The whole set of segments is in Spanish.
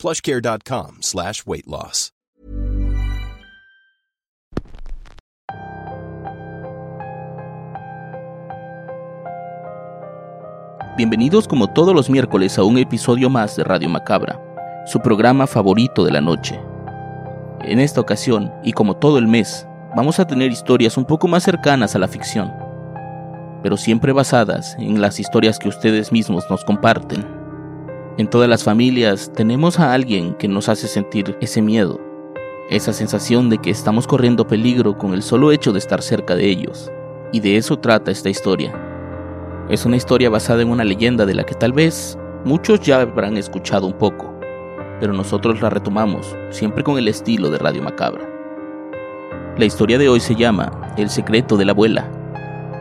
plushcare.com slash weight loss. Bienvenidos como todos los miércoles a un episodio más de Radio Macabra, su programa favorito de la noche. En esta ocasión, y como todo el mes, vamos a tener historias un poco más cercanas a la ficción, pero siempre basadas en las historias que ustedes mismos nos comparten. En todas las familias tenemos a alguien que nos hace sentir ese miedo, esa sensación de que estamos corriendo peligro con el solo hecho de estar cerca de ellos. Y de eso trata esta historia. Es una historia basada en una leyenda de la que tal vez muchos ya habrán escuchado un poco, pero nosotros la retomamos, siempre con el estilo de Radio Macabra. La historia de hoy se llama El secreto de la abuela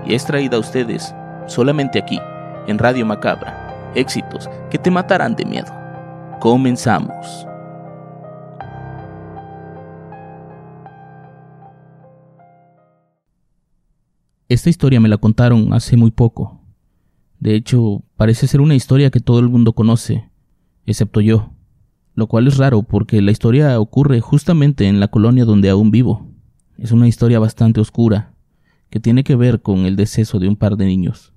y es traída a ustedes solamente aquí, en Radio Macabra. Éxitos que te matarán de miedo. Comenzamos. Esta historia me la contaron hace muy poco. De hecho, parece ser una historia que todo el mundo conoce, excepto yo lo cual es raro porque la historia ocurre justamente en la colonia donde aún vivo. Es una historia bastante oscura, que tiene que ver con el deceso de un par de niños.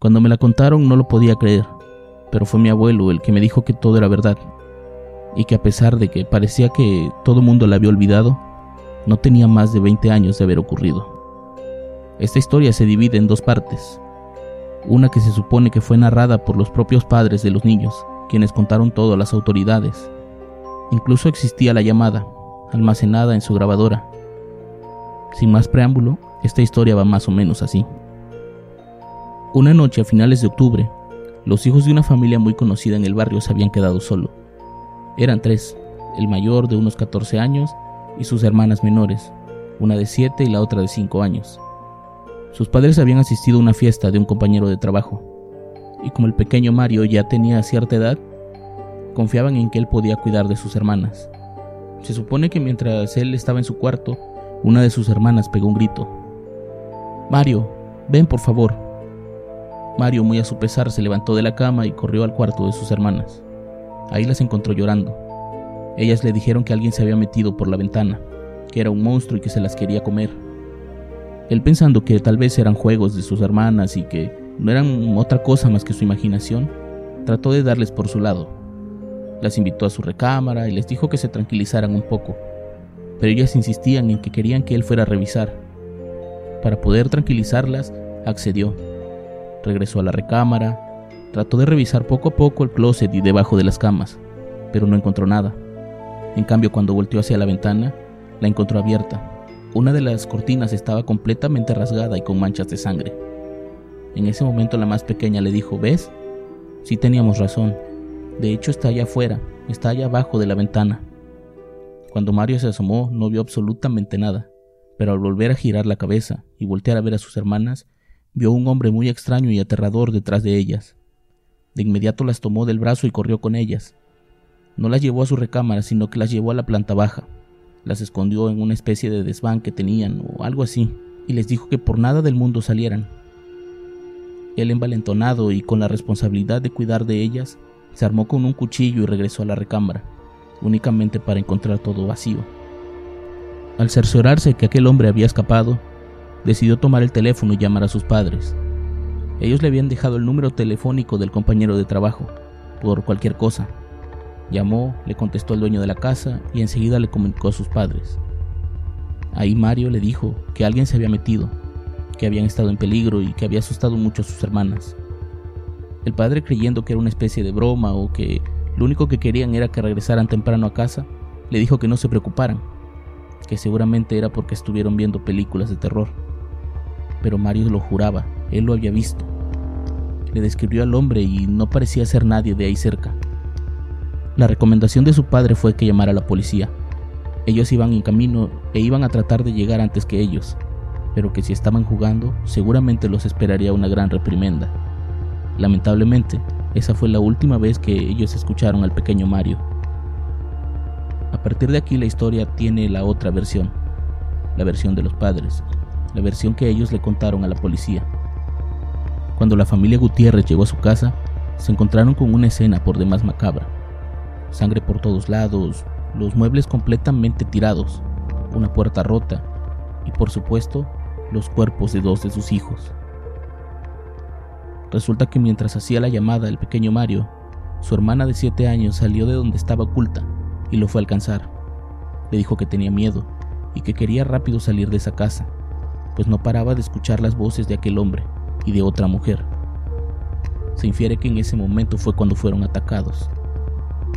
Cuando me la contaron no lo podía creer, pero fue mi abuelo el que me dijo que todo era verdad, y que a pesar de que parecía que todo mundo la había olvidado, no tenía más de 20 años de haber ocurrido. Esta historia se divide en dos partes, una que se supone que fue narrada por los propios padres de los niños, quienes contaron todo a las autoridades, Incluso existía la llamada, almacenada en su grabadora. Sin más preámbulo, esta historia va más o menos así. Una noche a finales de octubre, los hijos de una familia muy conocida en el barrio se habían quedado solo. Eran tres, el mayor de unos 14 años y sus hermanas menores, una de 7 y la otra de 5 años. Sus padres habían asistido a una fiesta de un compañero de trabajo, y como el pequeño Mario ya tenía cierta edad, confiaban en que él podía cuidar de sus hermanas. Se supone que mientras él estaba en su cuarto, una de sus hermanas pegó un grito. Mario, ven por favor. Mario, muy a su pesar, se levantó de la cama y corrió al cuarto de sus hermanas. Ahí las encontró llorando. Ellas le dijeron que alguien se había metido por la ventana, que era un monstruo y que se las quería comer. Él pensando que tal vez eran juegos de sus hermanas y que no eran otra cosa más que su imaginación, trató de darles por su lado, las invitó a su recámara y les dijo que se tranquilizaran un poco, pero ellas insistían en que querían que él fuera a revisar. Para poder tranquilizarlas, accedió. Regresó a la recámara, trató de revisar poco a poco el closet y debajo de las camas, pero no encontró nada. En cambio, cuando volteó hacia la ventana, la encontró abierta. Una de las cortinas estaba completamente rasgada y con manchas de sangre. En ese momento la más pequeña le dijo, ¿ves? Sí teníamos razón, de hecho está allá afuera, está allá abajo de la ventana. Cuando Mario se asomó no vio absolutamente nada, pero al volver a girar la cabeza y voltear a ver a sus hermanas, vio un hombre muy extraño y aterrador detrás de ellas. De inmediato las tomó del brazo y corrió con ellas. No las llevó a su recámara, sino que las llevó a la planta baja. Las escondió en una especie de desván que tenían o algo así, y les dijo que por nada del mundo salieran. Él envalentonado y con la responsabilidad de cuidar de ellas, se armó con un cuchillo y regresó a la recámara, únicamente para encontrar todo vacío. Al cerciorarse que aquel hombre había escapado, decidió tomar el teléfono y llamar a sus padres. Ellos le habían dejado el número telefónico del compañero de trabajo, por cualquier cosa. Llamó, le contestó el dueño de la casa y enseguida le comunicó a sus padres. Ahí Mario le dijo que alguien se había metido, que habían estado en peligro y que había asustado mucho a sus hermanas. El padre creyendo que era una especie de broma o que lo único que querían era que regresaran temprano a casa, le dijo que no se preocuparan, que seguramente era porque estuvieron viendo películas de terror. Pero Mario lo juraba, él lo había visto. Le describió al hombre y no parecía ser nadie de ahí cerca. La recomendación de su padre fue que llamara a la policía, Ellos iban en camino e iban a tratar de llegar antes que ellos, pero que si estaban jugando seguramente los esperaría una gran reprimenda. Lamentablemente, esa fue la última vez que ellos escucharon al pequeño Mario. A partir de aquí la historia tiene la otra versión, la versión de los padres, la versión que ellos le contaron a la policía. Cuando la familia Gutiérrez llegó a su casa, se encontraron con una escena por demás macabra. Sangre por todos lados, los muebles completamente tirados, una puerta rota y por supuesto los cuerpos de dos de sus hijos. Resulta que mientras hacía la llamada el pequeño Mario, su hermana de 7 años salió de donde estaba oculta y lo fue a alcanzar. Le dijo que tenía miedo y que quería rápido salir de esa casa, pues no paraba de escuchar las voces de aquel hombre y de otra mujer. Se infiere que en ese momento fue cuando fueron atacados.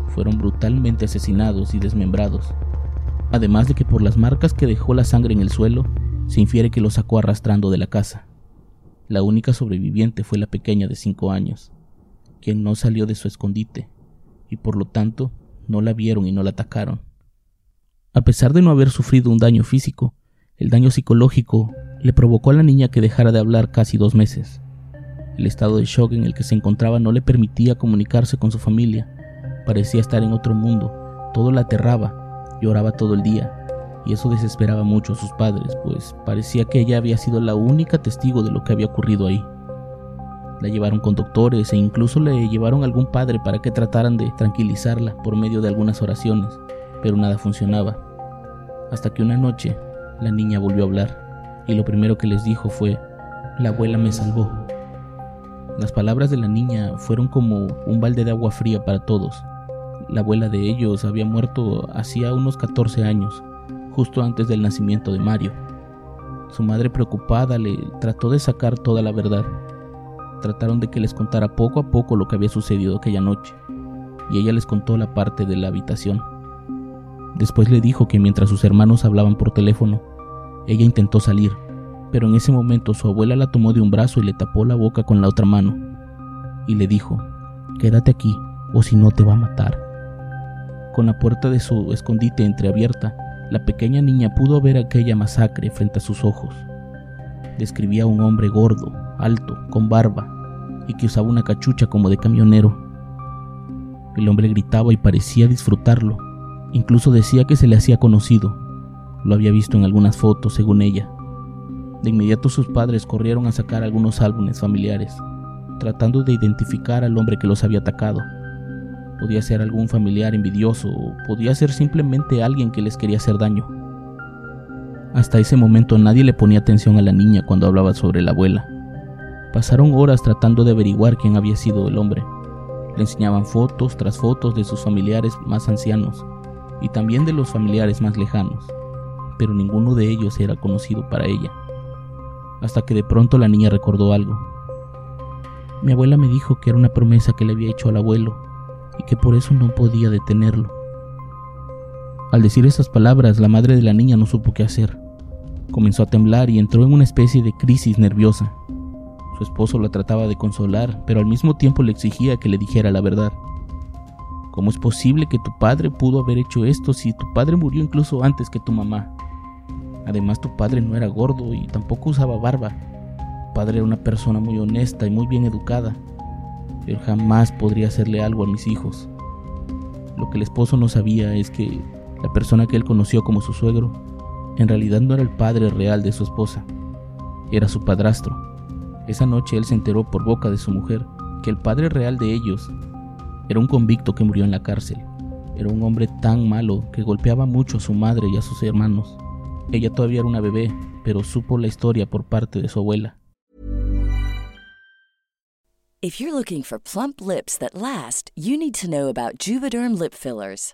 Fueron brutalmente asesinados y desmembrados. Además de que por las marcas que dejó la sangre en el suelo, se infiere que lo sacó arrastrando de la casa. La única sobreviviente fue la pequeña de cinco años, quien no salió de su escondite, y por lo tanto no la vieron y no la atacaron. A pesar de no haber sufrido un daño físico, el daño psicológico le provocó a la niña que dejara de hablar casi dos meses. El estado de shock en el que se encontraba no le permitía comunicarse con su familia. Parecía estar en otro mundo, todo la aterraba, lloraba todo el día, y eso desesperaba mucho a sus padres, pues parecía que ella había sido la única testigo de lo que había ocurrido ahí. La llevaron con doctores e incluso le llevaron algún padre para que trataran de tranquilizarla por medio de algunas oraciones, pero nada funcionaba. Hasta que una noche la niña volvió a hablar y lo primero que les dijo fue, la abuela me salvó. Las palabras de la niña fueron como un balde de agua fría para todos. La abuela de ellos había muerto hacía unos 14 años, justo antes del nacimiento de Mario. Su madre preocupada le trató de sacar toda la verdad. Trataron de que les contara poco a poco lo que había sucedido aquella noche, y ella les contó la parte de la habitación. Después le dijo que mientras sus hermanos hablaban por teléfono, ella intentó salir, pero en ese momento su abuela la tomó de un brazo y le tapó la boca con la otra mano, y le dijo, quédate aquí, o si no te va a matar. Con la puerta de su escondite entreabierta, la pequeña niña pudo ver aquella masacre frente a sus ojos. Describía a un hombre gordo, alto, con barba, y que usaba una cachucha como de camionero. El hombre gritaba y parecía disfrutarlo, incluso decía que se le hacía conocido, lo había visto en algunas fotos, según ella. De inmediato sus padres corrieron a sacar algunos álbumes familiares, tratando de identificar al hombre que los había atacado. Podía ser algún familiar envidioso o podía ser simplemente alguien que les quería hacer daño. Hasta ese momento nadie le ponía atención a la niña cuando hablaba sobre la abuela. Pasaron horas tratando de averiguar quién había sido el hombre. Le enseñaban fotos tras fotos de sus familiares más ancianos y también de los familiares más lejanos pero ninguno de ellos era conocido para ella. Hasta que de pronto la niña recordó algo. Mi abuela me dijo que era una promesa que le había hecho al abuelo y que por eso no podía detenerlo. Al decir esas palabras, la madre de la niña no supo qué hacer. Comenzó a temblar y entró en una especie de crisis nerviosa. Su esposo la trataba de consolar, pero al mismo tiempo le exigía que le dijera la verdad. ¿Cómo es posible que tu padre pudo haber hecho esto si tu padre murió incluso antes que tu mamá? Además tu padre no era gordo y tampoco usaba barba. Tu padre era una persona muy honesta y muy bien educada. Él jamás podría hacerle algo a mis hijos. Lo que el esposo no sabía es que la persona que él conoció como su suegro en realidad no era el padre real de su esposa, era su padrastro. Esa noche él se enteró por boca de su mujer que el padre real de ellos era un convicto que murió en la cárcel. Era un hombre tan malo que golpeaba mucho a su madre y a sus hermanos. Ella todavía era una bebé, pero supo la historia por parte de su abuela. If you're looking for plump lips that last, you need to know about Juvederm lip fillers.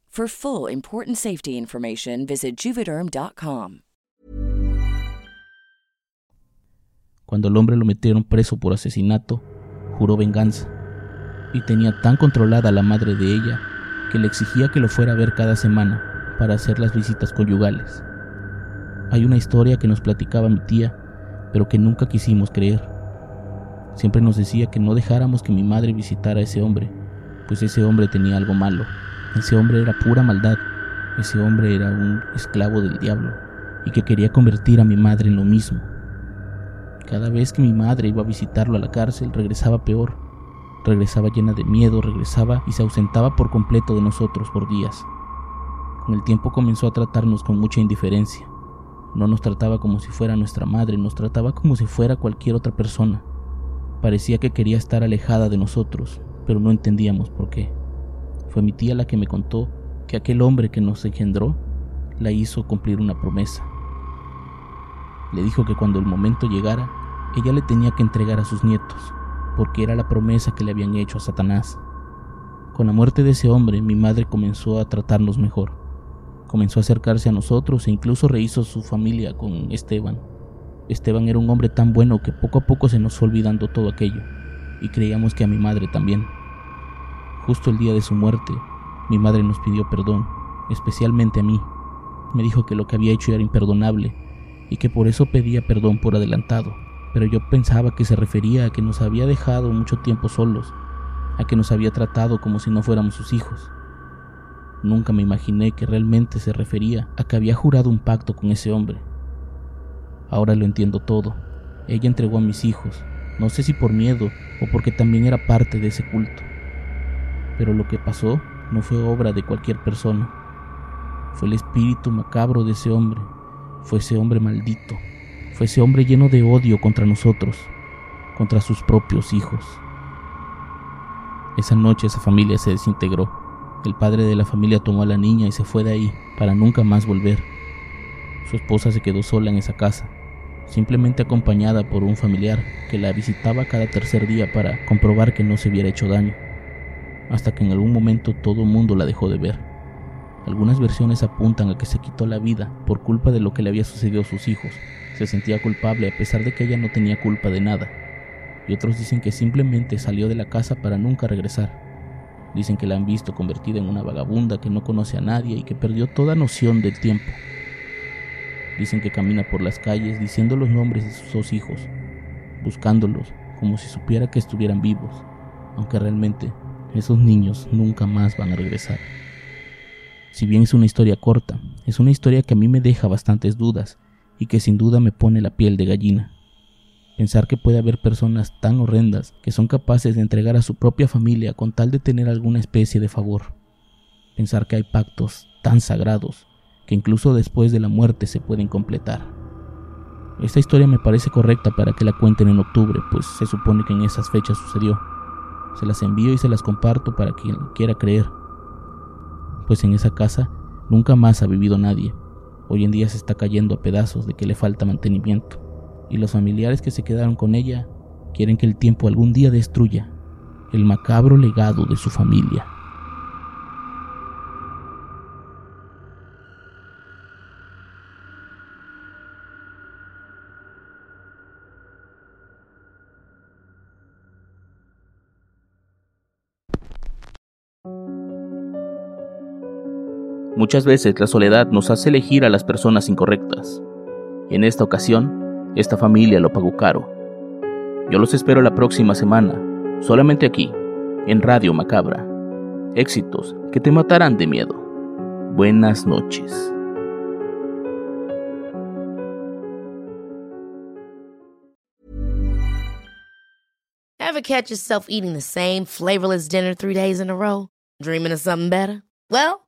For full important safety information, visit juvederm.com. Cuando el hombre lo metieron preso por asesinato, juró venganza y tenía tan controlada a la madre de ella que le exigía que lo fuera a ver cada semana para hacer las visitas conyugales. Hay una historia que nos platicaba mi tía, pero que nunca quisimos creer. Siempre nos decía que no dejáramos que mi madre visitara a ese hombre, pues ese hombre tenía algo malo. Ese hombre era pura maldad. Ese hombre era un esclavo del diablo y que quería convertir a mi madre en lo mismo. Cada vez que mi madre iba a visitarlo a la cárcel, regresaba peor. Regresaba llena de miedo, regresaba y se ausentaba por completo de nosotros por días. Con el tiempo comenzó a tratarnos con mucha indiferencia. No nos trataba como si fuera nuestra madre, nos trataba como si fuera cualquier otra persona. Parecía que quería estar alejada de nosotros, pero no entendíamos por qué. Fue mi tía la que me contó que aquel hombre que nos engendró la hizo cumplir una promesa. Le dijo que cuando el momento llegara, ella le tenía que entregar a sus nietos, porque era la promesa que le habían hecho a Satanás. Con la muerte de ese hombre, mi madre comenzó a tratarnos mejor. Comenzó a acercarse a nosotros e incluso rehizo su familia con Esteban. Esteban era un hombre tan bueno que poco a poco se nos fue olvidando todo aquello, y creíamos que a mi madre también. Justo el día de su muerte, mi madre nos pidió perdón, especialmente a mí. Me dijo que lo que había hecho era imperdonable y que por eso pedía perdón por adelantado, pero yo pensaba que se refería a que nos había dejado mucho tiempo solos, a que nos había tratado como si no fuéramos sus hijos. Nunca me imaginé que realmente se refería a que había jurado un pacto con ese hombre. Ahora lo entiendo todo. Ella entregó a mis hijos, no sé si por miedo o porque también era parte de ese culto. Pero lo que pasó no fue obra de cualquier persona. Fue el espíritu macabro de ese hombre. Fue ese hombre maldito. Fue ese hombre lleno de odio contra nosotros, contra sus propios hijos. Esa noche esa familia se desintegró. El padre de la familia tomó a la niña y se fue de ahí para nunca más volver. Su esposa se quedó sola en esa casa, simplemente acompañada por un familiar que la visitaba cada tercer día para comprobar que no se hubiera hecho daño, hasta que en algún momento todo el mundo la dejó de ver. Algunas versiones apuntan a que se quitó la vida por culpa de lo que le había sucedido a sus hijos. Se sentía culpable a pesar de que ella no tenía culpa de nada. Y otros dicen que simplemente salió de la casa para nunca regresar. Dicen que la han visto convertida en una vagabunda que no conoce a nadie y que perdió toda noción del tiempo. Dicen que camina por las calles diciendo los nombres de sus dos hijos, buscándolos como si supiera que estuvieran vivos, aunque realmente esos niños nunca más van a regresar. Si bien es una historia corta, es una historia que a mí me deja bastantes dudas y que sin duda me pone la piel de gallina. Pensar que puede haber personas tan horrendas que son capaces de entregar a su propia familia con tal de tener alguna especie de favor. Pensar que hay pactos tan sagrados que incluso después de la muerte se pueden completar. Esta historia me parece correcta para que la cuenten en octubre, pues se supone que en esas fechas sucedió. Se las envío y se las comparto para quien quiera creer. Pues en esa casa nunca más ha vivido nadie. Hoy en día se está cayendo a pedazos de que le falta mantenimiento. Y los familiares que se quedaron con ella quieren que el tiempo algún día destruya el macabro legado de su familia. Muchas veces la soledad nos hace elegir a las personas incorrectas. En esta ocasión, esta familia lo pagó caro. Yo los espero la próxima semana, solamente aquí, en Radio Macabra. Éxitos que te matarán de miedo. Buenas noches. Ever catch yourself eating the same flavorless dinner three days in a row? Dreaming of something better? Well,